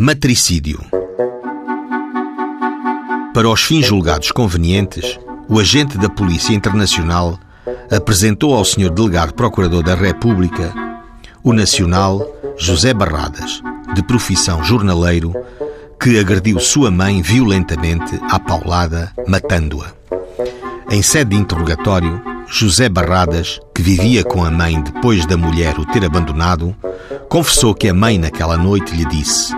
Matricídio. Para os fins julgados convenientes, o agente da Polícia Internacional apresentou ao Sr. Delegado Procurador da República o nacional José Barradas, de profissão jornaleiro, que agrediu sua mãe violentamente à paulada, matando-a. Em sede de interrogatório, José Barradas, que vivia com a mãe depois da mulher o ter abandonado, confessou que a mãe naquela noite lhe disse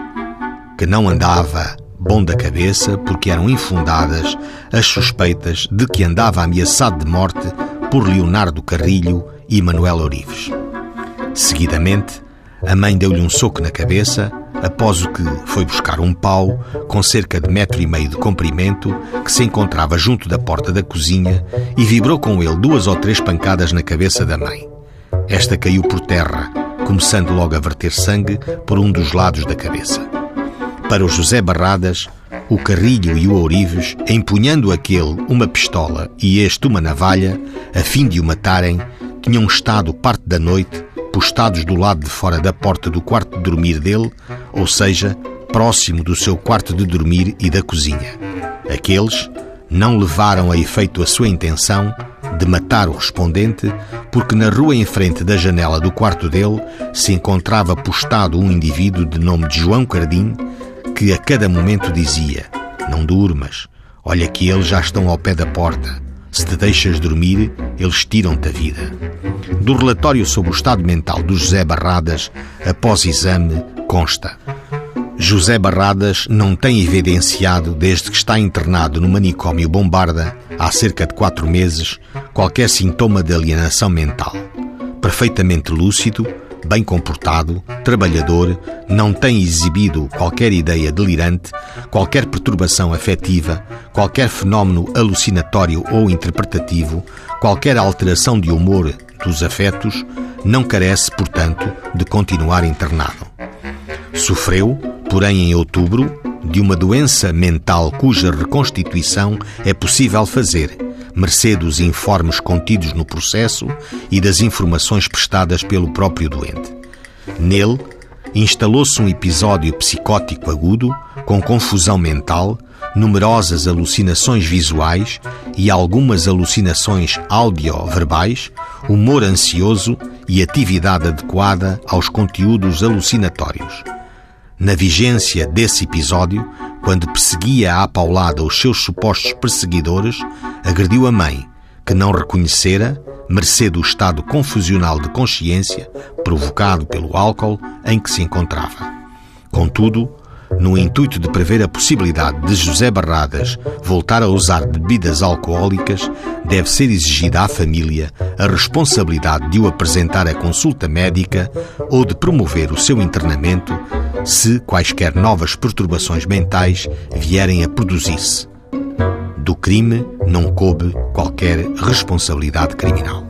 que não andava bom da cabeça porque eram infundadas as suspeitas de que andava ameaçado de morte por Leonardo Carrilho e Manuel Orives. Seguidamente, a mãe deu-lhe um soco na cabeça, após o que foi buscar um pau com cerca de metro e meio de comprimento que se encontrava junto da porta da cozinha e vibrou com ele duas ou três pancadas na cabeça da mãe. Esta caiu por terra, começando logo a verter sangue por um dos lados da cabeça. Para o José Barradas, o Carrilho e o Ourives, empunhando aquele uma pistola e este uma navalha, a fim de o matarem, tinham estado parte da noite postados do lado de fora da porta do quarto de dormir dele, ou seja, próximo do seu quarto de dormir e da cozinha. Aqueles não levaram a efeito a sua intenção de matar o respondente, porque na rua em frente da janela do quarto dele se encontrava postado um indivíduo de nome de João Cardim, que a cada momento dizia: Não durmas, olha que eles já estão ao pé da porta. Se te deixas dormir, eles tiram-te a vida. Do relatório sobre o estado mental do José Barradas, após exame, consta. José Barradas não tem evidenciado, desde que está internado no manicômio Bombarda, há cerca de quatro meses, qualquer sintoma de alienação mental. Perfeitamente lúcido, bem comportado, trabalhador, não tem exibido qualquer ideia delirante, qualquer perturbação afetiva, qualquer fenómeno alucinatório ou interpretativo, qualquer alteração de humor dos afetos, não carece, portanto, de continuar internado. Sofreu, porém, em outubro, de uma doença mental cuja reconstituição é possível fazer mercê dos informes contidos no processo e das informações prestadas pelo próprio doente. Nele, instalou-se um episódio psicótico agudo, com confusão mental, numerosas alucinações visuais e algumas alucinações audio-verbais, humor ansioso e atividade adequada aos conteúdos alucinatórios. Na vigência desse episódio, quando perseguia à paulada os seus supostos perseguidores, agrediu a mãe, que não reconhecera, mercê do estado confusional de consciência provocado pelo álcool em que se encontrava. Contudo, no intuito de prever a possibilidade de José Barradas voltar a usar bebidas alcoólicas, deve ser exigida à família a responsabilidade de o apresentar à consulta médica ou de promover o seu internamento se quaisquer novas perturbações mentais vierem a produzir-se. Do crime não coube qualquer responsabilidade criminal.